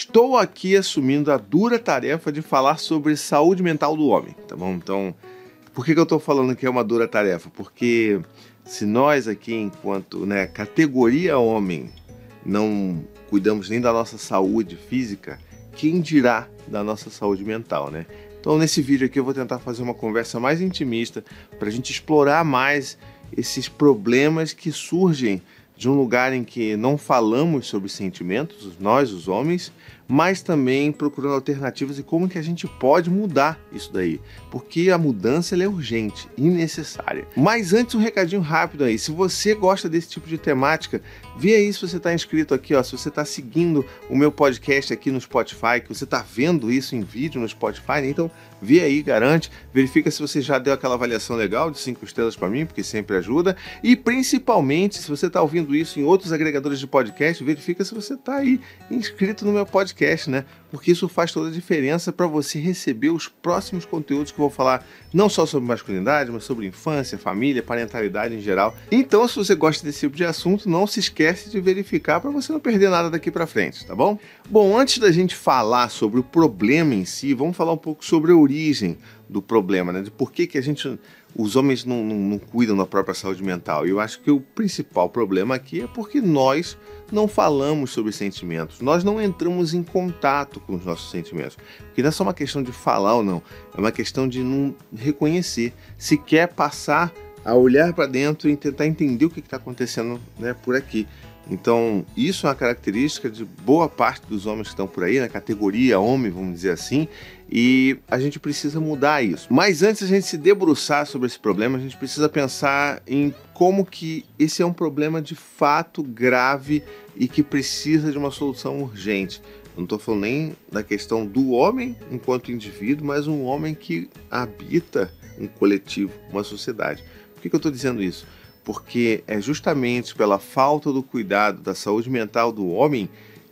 Estou aqui assumindo a dura tarefa de falar sobre saúde mental do homem, tá bom? Então, por que, que eu estou falando que é uma dura tarefa? Porque se nós aqui, enquanto né, categoria homem, não cuidamos nem da nossa saúde física, quem dirá da nossa saúde mental, né? Então, nesse vídeo aqui, eu vou tentar fazer uma conversa mais intimista para a gente explorar mais esses problemas que surgem de um lugar em que não falamos sobre sentimentos, nós, os homens, mas também procurando alternativas e como que a gente pode mudar isso daí, porque a mudança é urgente e necessária. Mas antes um recadinho rápido aí, se você gosta desse tipo de temática, vê aí se você está inscrito aqui, ó, se você está seguindo o meu podcast aqui no Spotify, que você está vendo isso em vídeo no Spotify, né? então vê aí, garante, verifica se você já deu aquela avaliação legal de cinco estrelas para mim, porque sempre ajuda, e principalmente se você está ouvindo isso em outros agregadores de podcast, verifica se você está aí inscrito no meu podcast podcast, né? Porque isso faz toda a diferença para você receber os próximos conteúdos que eu vou falar não só sobre masculinidade, mas sobre infância, família, parentalidade em geral. Então, se você gosta desse tipo de assunto, não se esquece de verificar para você não perder nada daqui para frente, tá bom? Bom, antes da gente falar sobre o problema em si, vamos falar um pouco sobre a origem do problema, né? De por que, que a gente os homens não, não, não, cuidam da própria saúde mental. E eu acho que o principal problema aqui é porque nós não falamos sobre sentimentos, nós não entramos em contato com os nossos sentimentos. Porque não é só uma questão de falar ou não, é uma questão de não reconhecer. Se quer passar a olhar para dentro e tentar entender o que está acontecendo né, por aqui. Então, isso é uma característica de boa parte dos homens que estão por aí, na categoria homem, vamos dizer assim, e a gente precisa mudar isso. Mas antes a gente se debruçar sobre esse problema, a gente precisa pensar em como que esse é um problema de fato grave e que precisa de uma solução urgente. Não estou falando nem da questão do homem enquanto indivíduo, mas um homem que habita um coletivo, uma sociedade. Por que, que eu estou dizendo isso? Porque é justamente pela falta do cuidado da saúde mental do homem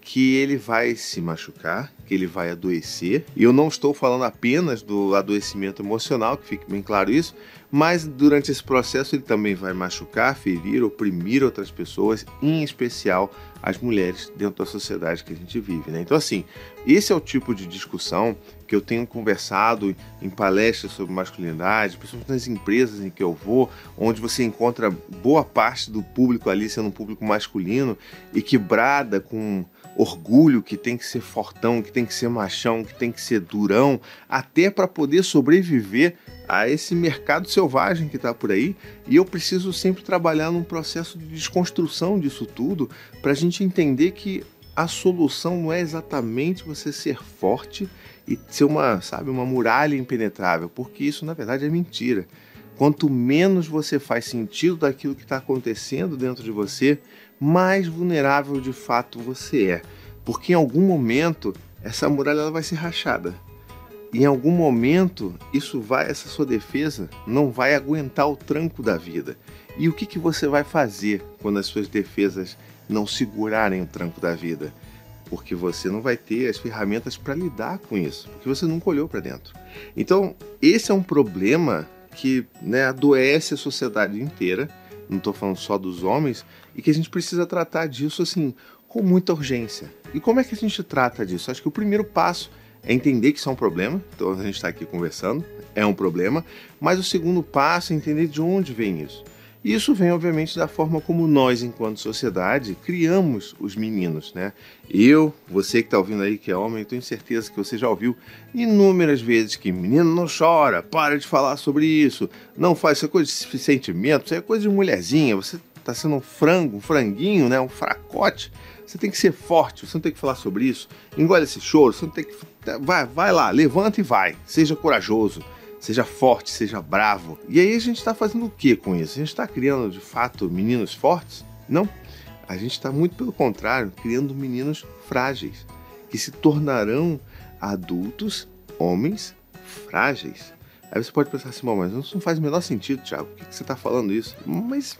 que ele vai se machucar, que ele vai adoecer. E eu não estou falando apenas do adoecimento emocional, que fique bem claro isso, mas durante esse processo ele também vai machucar, ferir, oprimir outras pessoas, em especial as mulheres dentro da sociedade que a gente vive. Né? Então, assim, esse é o tipo de discussão que eu tenho conversado em palestras sobre masculinidade, principalmente nas empresas em que eu vou, onde você encontra boa parte do público ali sendo um público masculino e que brada com orgulho que tem que ser fortão, que tem que ser machão, que tem que ser durão, até para poder sobreviver a esse mercado selvagem que está por aí. E eu preciso sempre trabalhar num processo de desconstrução disso tudo para a gente entender que a solução não é exatamente você ser forte e ser uma, sabe, uma muralha impenetrável, porque isso na verdade é mentira. Quanto menos você faz sentido daquilo que está acontecendo dentro de você, mais vulnerável de fato você é. Porque em algum momento essa muralha ela vai ser rachada. E em algum momento isso vai, essa sua defesa não vai aguentar o tranco da vida. E o que, que você vai fazer quando as suas defesas não segurarem o tranco da vida? Porque você não vai ter as ferramentas para lidar com isso, porque você nunca olhou para dentro. Então, esse é um problema que né, adoece a sociedade inteira não estou falando só dos homens, e que a gente precisa tratar disso assim com muita urgência. E como é que a gente trata disso? Acho que o primeiro passo é entender que isso é um problema, então a gente está aqui conversando, é um problema, mas o segundo passo é entender de onde vem isso. Isso vem, obviamente, da forma como nós, enquanto sociedade, criamos os meninos, né? Eu, você que está ouvindo aí que é homem, tenho certeza que você já ouviu inúmeras vezes que menino não chora, para de falar sobre isso, não faz essa coisa de sentimento, isso é coisa de mulherzinha, você está sendo um frango, um franguinho, né? Um fracote. Você tem que ser forte, você não tem que falar sobre isso. Engole esse choro, você não tem que. Vai, vai lá, levanta e vai, seja corajoso seja forte, seja bravo. E aí a gente está fazendo o que com isso? A gente está criando de fato meninos fortes? Não. A gente está muito pelo contrário, criando meninos frágeis, que se tornarão adultos, homens frágeis. Aí você pode pensar assim, mas não faz o menor sentido, Thiago, por que você está falando isso? Mas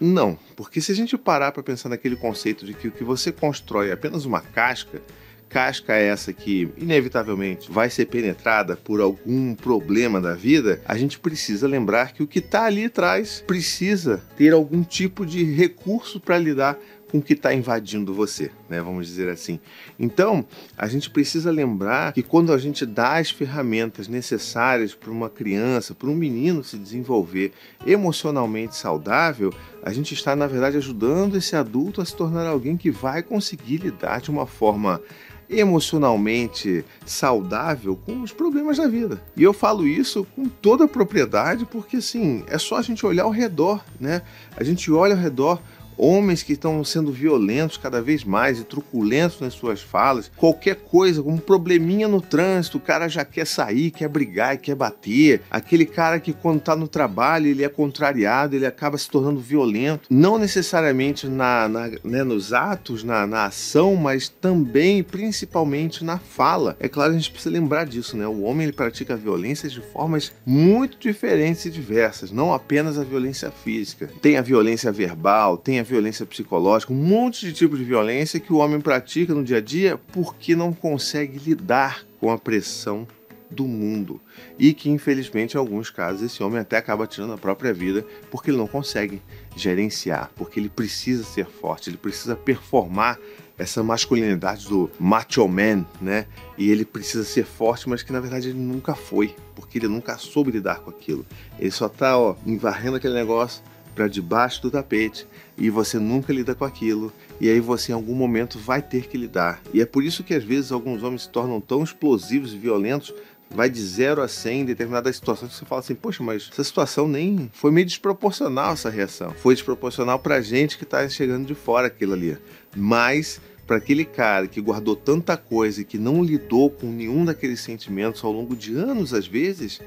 não, porque se a gente parar para pensar naquele conceito de que o que você constrói é apenas uma casca, casca essa que inevitavelmente vai ser penetrada por algum problema da vida, a gente precisa lembrar que o que está ali atrás precisa ter algum tipo de recurso para lidar com o que está invadindo você, né? Vamos dizer assim. Então, a gente precisa lembrar que quando a gente dá as ferramentas necessárias para uma criança, para um menino se desenvolver emocionalmente saudável, a gente está, na verdade, ajudando esse adulto a se tornar alguém que vai conseguir lidar de uma forma emocionalmente saudável com os problemas da vida. E eu falo isso com toda a propriedade porque assim, é só a gente olhar ao redor, né? A gente olha ao redor, homens que estão sendo violentos cada vez mais e truculentos nas suas falas, qualquer coisa, um probleminha no trânsito, o cara já quer sair, quer brigar e quer bater. Aquele cara que quando está no trabalho ele é contrariado, ele acaba se tornando violento, não necessariamente na, na né, nos atos, na, na ação, mas também principalmente na fala. É claro, a gente precisa lembrar disso, né? O homem ele pratica violência de formas muito diferentes e diversas, não apenas a violência física. Tem a violência verbal, tem a violência psicológica, um monte de tipos de violência que o homem pratica no dia a dia porque não consegue lidar com a pressão do mundo. E que, infelizmente, em alguns casos, esse homem até acaba tirando a própria vida porque ele não consegue gerenciar, porque ele precisa ser forte, ele precisa performar essa masculinidade do macho man, né? E ele precisa ser forte, mas que na verdade ele nunca foi, porque ele nunca soube lidar com aquilo. Ele só tá, ó, envarrendo aquele negócio para debaixo do tapete e você nunca lida com aquilo e aí você em algum momento vai ter que lidar. E é por isso que às vezes alguns homens se tornam tão explosivos e violentos vai de 0 a 100 em determinadas situações que você fala assim, poxa, mas essa situação nem foi meio desproporcional essa reação. Foi desproporcional pra gente que tá chegando de fora aquilo ali. Mas para aquele cara que guardou tanta coisa e que não lidou com nenhum daqueles sentimentos ao longo de anos às vezes,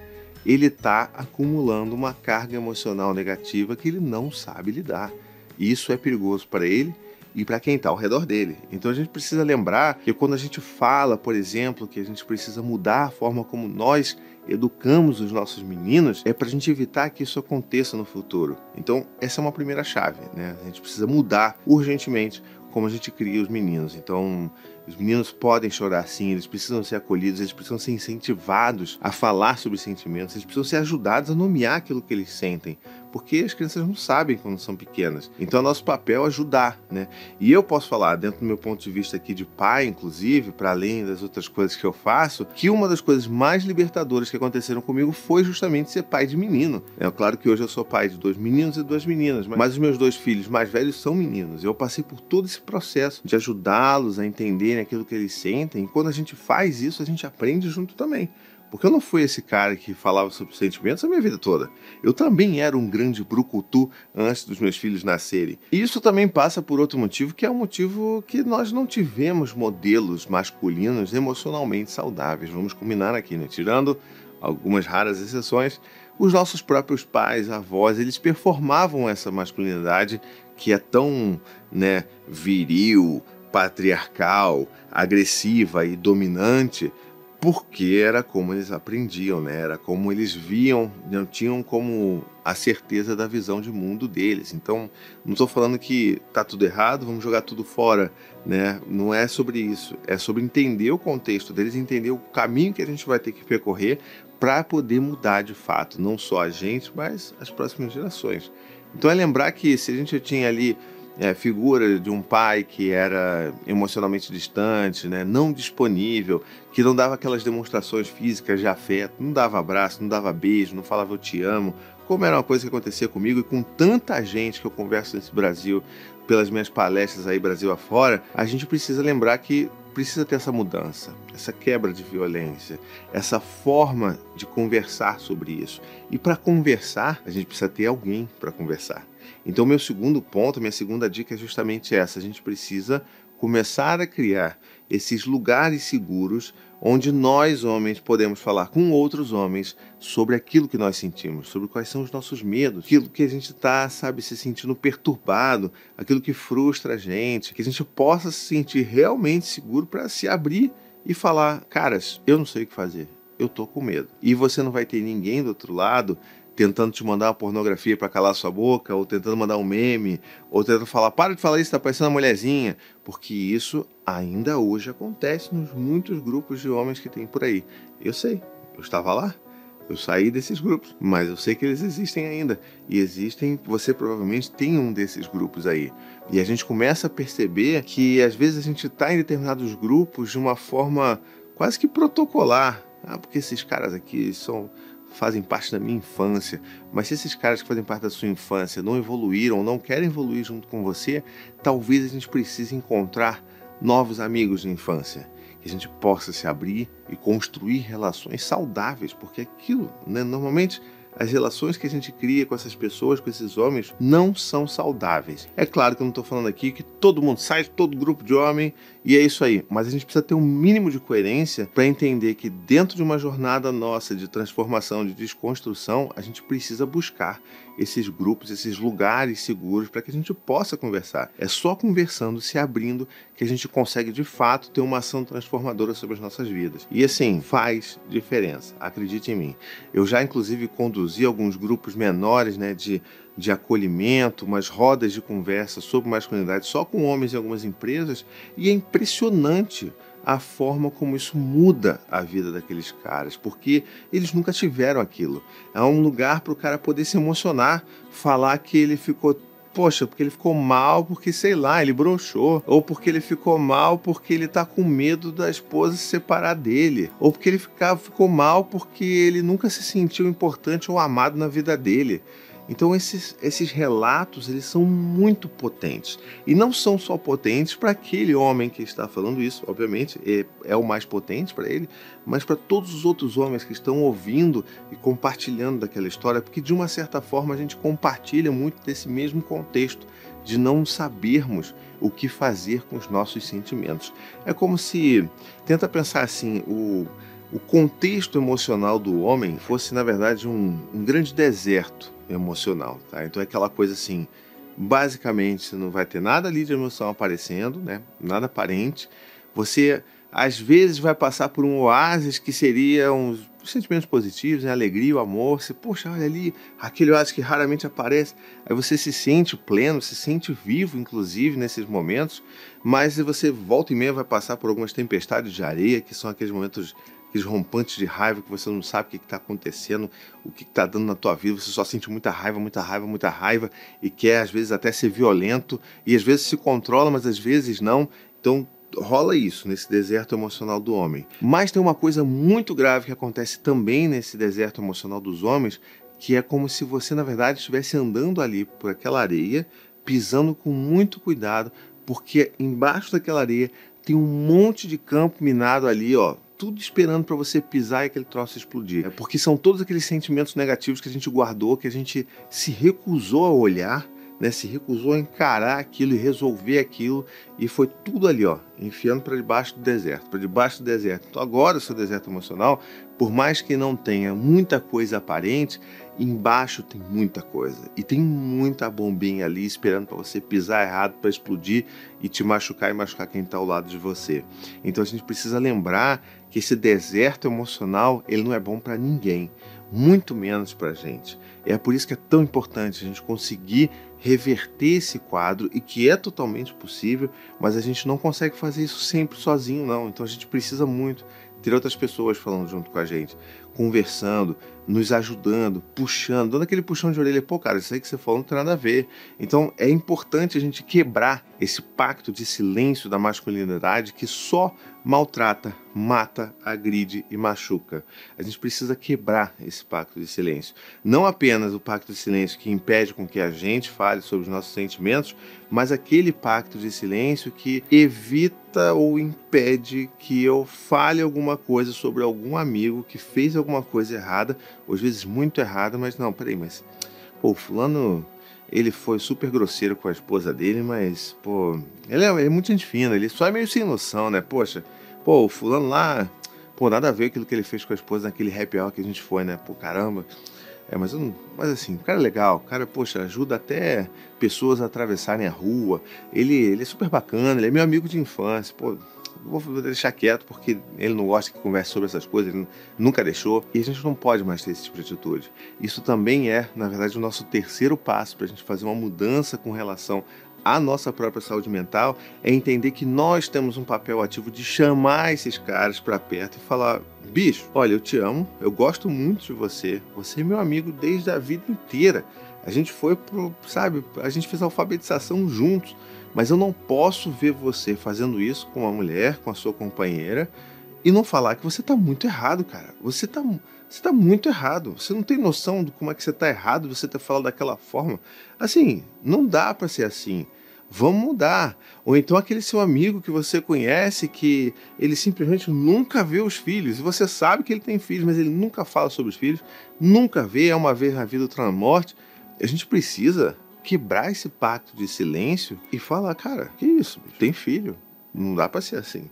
ele está acumulando uma carga emocional negativa que ele não sabe lidar. Isso é perigoso para ele e para quem está ao redor dele. Então a gente precisa lembrar que quando a gente fala, por exemplo, que a gente precisa mudar a forma como nós educamos os nossos meninos, é para a gente evitar que isso aconteça no futuro. Então essa é uma primeira chave, né? A gente precisa mudar urgentemente como a gente cria os meninos. Então os meninos podem chorar sim, eles precisam ser acolhidos, eles precisam ser incentivados a falar sobre sentimentos, eles precisam ser ajudados a nomear aquilo que eles sentem, porque as crianças não sabem quando são pequenas. Então é nosso papel ajudar, né? E eu posso falar, dentro do meu ponto de vista aqui de pai, inclusive, para além das outras coisas que eu faço, que uma das coisas mais libertadoras que aconteceram comigo foi justamente ser pai de menino. É claro que hoje eu sou pai de dois meninos e duas meninas, mas os meus dois filhos mais velhos são meninos. Eu passei por todo esse processo de ajudá-los a entenderem aquilo que eles sentem. E quando a gente faz isso, a gente aprende junto também. Porque eu não fui esse cara que falava sobre sentimentos a minha vida toda. Eu também era um grande brucutu antes dos meus filhos nascerem. E isso também passa por outro motivo, que é um motivo que nós não tivemos modelos masculinos emocionalmente saudáveis. Vamos combinar aqui, né? Tirando algumas raras exceções, os nossos próprios pais, avós, eles performavam essa masculinidade que é tão, né, viril, patriarcal, agressiva e dominante, porque era como eles aprendiam, né? Era como eles viam, não tinham como a certeza da visão de mundo deles. Então, não estou falando que tá tudo errado, vamos jogar tudo fora, né? Não é sobre isso. É sobre entender o contexto deles, entender o caminho que a gente vai ter que percorrer para poder mudar de fato, não só a gente, mas as próximas gerações. Então é lembrar que se a gente tinha ali é, figura de um pai que era emocionalmente distante, né, não disponível, que não dava aquelas demonstrações físicas de afeto, não dava abraço, não dava beijo, não falava eu te amo, como era uma coisa que acontecia comigo e com tanta gente que eu converso nesse Brasil, pelas minhas palestras aí Brasil afora, a gente precisa lembrar que precisa ter essa mudança, essa quebra de violência, essa forma de conversar sobre isso. E para conversar, a gente precisa ter alguém para conversar. Então, meu segundo ponto, minha segunda dica é justamente essa: a gente precisa começar a criar esses lugares seguros onde nós, homens, podemos falar com outros homens sobre aquilo que nós sentimos, sobre quais são os nossos medos, aquilo que a gente está, sabe, se sentindo perturbado, aquilo que frustra a gente, que a gente possa se sentir realmente seguro para se abrir e falar: caras, eu não sei o que fazer, eu tô com medo. E você não vai ter ninguém do outro lado tentando te mandar uma pornografia para calar sua boca, ou tentando mandar um meme, ou tentando falar, para de falar isso, tá parecendo uma mulherzinha, porque isso ainda hoje acontece nos muitos grupos de homens que tem por aí. Eu sei, eu estava lá, Eu saí desses grupos, mas eu sei que eles existem ainda. E existem, você provavelmente tem um desses grupos aí. E a gente começa a perceber que às vezes a gente está em determinados grupos de uma forma quase que protocolar. Ah, porque esses caras aqui são fazem parte da minha infância, mas se esses caras que fazem parte da sua infância não evoluíram, não querem evoluir junto com você, talvez a gente precise encontrar novos amigos de infância que a gente possa se abrir e construir relações saudáveis, porque aquilo, né, normalmente as relações que a gente cria com essas pessoas, com esses homens, não são saudáveis. É claro que eu não estou falando aqui que todo mundo sai de todo grupo de homem e é isso aí, mas a gente precisa ter um mínimo de coerência para entender que dentro de uma jornada nossa de transformação, de desconstrução, a gente precisa buscar esses grupos, esses lugares seguros para que a gente possa conversar. É só conversando, se abrindo, que a gente consegue de fato ter uma ação transformadora sobre as nossas vidas. E assim, faz diferença, acredite em mim. Eu já inclusive conduzi alguns grupos menores, né, de de acolhimento, umas rodas de conversa sobre masculinidade só com homens em algumas empresas, e é impressionante a forma como isso muda a vida daqueles caras, porque eles nunca tiveram aquilo. É um lugar para o cara poder se emocionar, falar que ele ficou poxa, porque ele ficou mal porque, sei lá, ele broxou, ou porque ele ficou mal porque ele tá com medo da esposa se separar dele, ou porque ele ficou mal porque ele nunca se sentiu importante ou amado na vida dele. Então esses, esses relatos eles são muito potentes e não são só potentes para aquele homem que está falando isso, obviamente é, é o mais potente para ele, mas para todos os outros homens que estão ouvindo e compartilhando daquela história, porque de uma certa forma a gente compartilha muito desse mesmo contexto de não sabermos o que fazer com os nossos sentimentos. É como se tenta pensar assim o o contexto emocional do homem fosse, na verdade, um, um grande deserto emocional. Tá? Então é aquela coisa assim, basicamente você não vai ter nada ali de emoção aparecendo, né? nada aparente. Você às vezes vai passar por um oásis que seria uns sentimentos positivos, né? alegria, o amor. Você, poxa, olha ali, aquele oásis que raramente aparece. Aí você se sente pleno, se sente vivo, inclusive, nesses momentos. Mas você volta e meia vai passar por algumas tempestades de areia, que são aqueles momentos aqueles rompantes de raiva que você não sabe o que está acontecendo, o que está dando na tua vida, você só sente muita raiva, muita raiva, muita raiva e quer às vezes até ser violento e às vezes se controla, mas às vezes não. Então rola isso nesse deserto emocional do homem. Mas tem uma coisa muito grave que acontece também nesse deserto emocional dos homens, que é como se você na verdade estivesse andando ali por aquela areia, pisando com muito cuidado, porque embaixo daquela areia tem um monte de campo minado ali, ó, tudo esperando para você pisar e aquele troço explodir. É porque são todos aqueles sentimentos negativos que a gente guardou, que a gente se recusou a olhar, né? Se recusou a encarar aquilo e resolver aquilo e foi tudo ali, ó, enfiando para debaixo do deserto, para debaixo do deserto. Então agora o seu deserto emocional, por mais que não tenha muita coisa aparente, embaixo tem muita coisa e tem muita bombinha ali esperando para você pisar errado para explodir e te machucar e machucar quem está ao lado de você. Então a gente precisa lembrar que esse deserto emocional ele não é bom para ninguém, muito menos para a gente. É por isso que é tão importante a gente conseguir reverter esse quadro e que é totalmente possível, mas a gente não consegue fazer isso sempre sozinho, não. Então a gente precisa muito ter outras pessoas falando junto com a gente, conversando, nos ajudando, puxando, dando aquele puxão de orelha. Pô, cara, isso aí que você falou não tem nada a ver. Então é importante a gente quebrar esse pacto de silêncio da masculinidade que só maltrata, mata, agride e machuca. A gente precisa quebrar esse pacto de silêncio. Não apenas o pacto de silêncio que impede com que a gente fale sobre os nossos sentimentos, mas aquele pacto de silêncio que evita ou impede que eu fale alguma coisa sobre algum amigo que fez alguma coisa errada, ou às vezes muito errada, mas não, peraí, mas pô, fulano ele foi super grosseiro com a esposa dele, mas, pô, ele é, ele é muito gente fina, ele só é meio sem noção, né? Poxa, pô, o fulano lá, pô, nada a ver aquilo que ele fez com a esposa naquele happy hour que a gente foi, né? Pô, caramba. É, mas, mas assim, o cara é legal, o cara, poxa, ajuda até pessoas a atravessarem a rua. Ele, ele é super bacana, ele é meu amigo de infância, pô, vou deixar quieto porque ele não gosta que converse sobre essas coisas, ele nunca deixou. E a gente não pode mais ter esse tipo de atitude. Isso também é, na verdade, o nosso terceiro passo para a gente fazer uma mudança com relação à nossa própria saúde mental, é entender que nós temos um papel ativo de chamar esses caras para perto e falar: bicho, olha, eu te amo, eu gosto muito de você, você é meu amigo desde a vida inteira. A gente foi pro, sabe, a gente fez a alfabetização juntos, mas eu não posso ver você fazendo isso com uma mulher, com a sua companheira, e não falar que você tá muito errado, cara. Você tá, você tá muito errado. Você não tem noção de como é que você tá errado, você ter falado daquela forma. Assim, não dá para ser assim. Vamos mudar. Ou então aquele seu amigo que você conhece que ele simplesmente nunca vê os filhos. E você sabe que ele tem filhos, mas ele nunca fala sobre os filhos, nunca vê, é uma vez na vida, outra na morte. A gente precisa quebrar esse pacto de silêncio e falar, cara, que isso, bicho? tem filho. Não dá pra ser assim.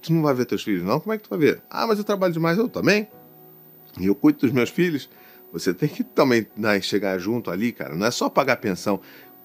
Tu não vai ver teus filhos, não? Como é que tu vai ver? Ah, mas eu trabalho demais, eu também. E eu cuido dos meus filhos. Você tem que também né, chegar junto ali, cara. Não é só pagar pensão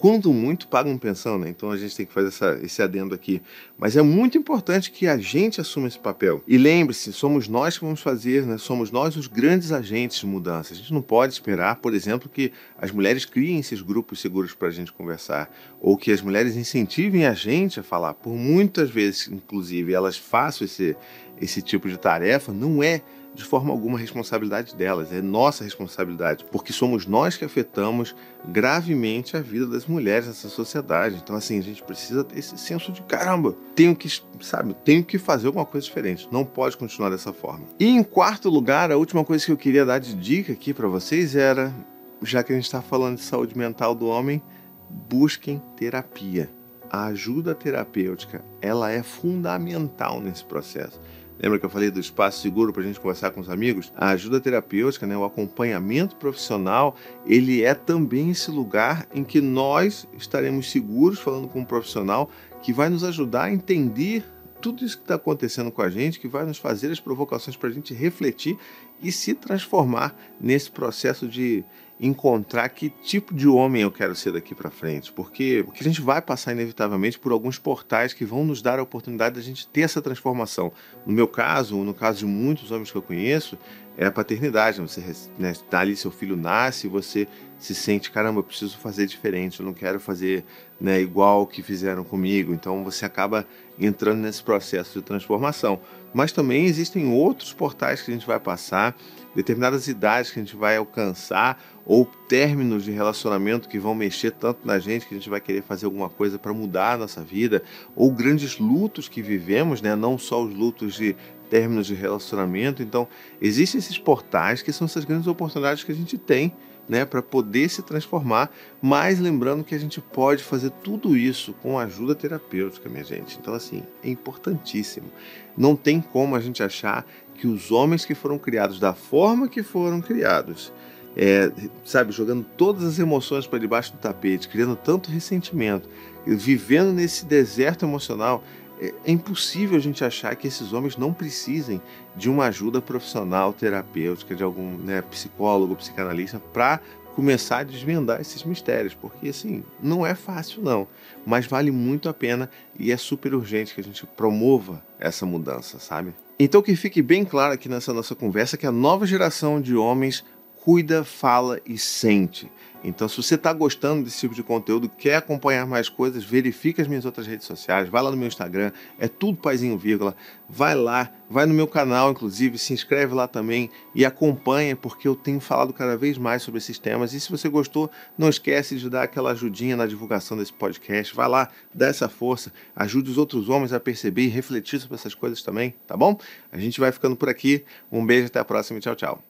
quando muito pagam pensão, né? Então a gente tem que fazer essa, esse adendo aqui. Mas é muito importante que a gente assuma esse papel. E lembre-se, somos nós que vamos fazer, né? Somos nós os grandes agentes de mudança. A gente não pode esperar, por exemplo, que as mulheres criem esses grupos seguros para a gente conversar, ou que as mulheres incentivem a gente a falar. Por muitas vezes, inclusive, elas façam esse, esse tipo de tarefa, não é de forma alguma responsabilidade delas, é nossa responsabilidade, porque somos nós que afetamos gravemente a vida das mulheres nessa sociedade. Então, assim, a gente precisa ter esse senso de caramba, tenho que, sabe, tenho que fazer alguma coisa diferente, não pode continuar dessa forma. E em quarto lugar, a última coisa que eu queria dar de dica aqui para vocês era, já que a gente está falando de saúde mental do homem, busquem terapia. A ajuda terapêutica, ela é fundamental nesse processo. Lembra que eu falei do espaço seguro para a gente conversar com os amigos? A ajuda terapêutica, né, o acompanhamento profissional, ele é também esse lugar em que nós estaremos seguros falando com um profissional que vai nos ajudar a entender tudo isso que está acontecendo com a gente, que vai nos fazer as provocações para a gente refletir e se transformar nesse processo de encontrar que tipo de homem eu quero ser daqui para frente, porque, porque a gente vai passar inevitavelmente por alguns portais que vão nos dar a oportunidade de a gente ter essa transformação. No meu caso, no caso de muitos homens que eu conheço, é a paternidade. Você né, tá ali, seu filho nasce e você se sente, caramba, eu preciso fazer diferente, eu não quero fazer né, igual que fizeram comigo. Então você acaba entrando nesse processo de transformação. Mas também existem outros portais que a gente vai passar, determinadas idades que a gente vai alcançar, ou términos de relacionamento que vão mexer tanto na gente que a gente vai querer fazer alguma coisa para mudar a nossa vida, ou grandes lutos que vivemos, né? não só os lutos de términos de relacionamento. Então, existem esses portais que são essas grandes oportunidades que a gente tem né, para poder se transformar, mas lembrando que a gente pode fazer tudo isso com ajuda terapêutica, minha gente. Então, assim, é importantíssimo. Não tem como a gente achar que os homens que foram criados da forma que foram criados, é, sabe, jogando todas as emoções para debaixo do tapete, criando tanto ressentimento, vivendo nesse deserto emocional, é, é impossível a gente achar que esses homens não precisem de uma ajuda profissional, terapêutica, de algum né, psicólogo, psicanalista, para começar a desvendar esses mistérios, porque assim, não é fácil não, mas vale muito a pena e é super urgente que a gente promova essa mudança, sabe? Então que fique bem claro aqui nessa nossa conversa que a nova geração de homens cuida, fala e sente. Então, se você está gostando desse tipo de conteúdo, quer acompanhar mais coisas, verifique as minhas outras redes sociais, vai lá no meu Instagram, é tudo paizinho vírgula, vai lá, vai no meu canal, inclusive, se inscreve lá também e acompanha, porque eu tenho falado cada vez mais sobre esses temas. E se você gostou, não esquece de dar aquela ajudinha na divulgação desse podcast. Vai lá, dá essa força, ajude os outros homens a perceber e refletir sobre essas coisas também, tá bom? A gente vai ficando por aqui. Um beijo, até a próxima tchau, tchau.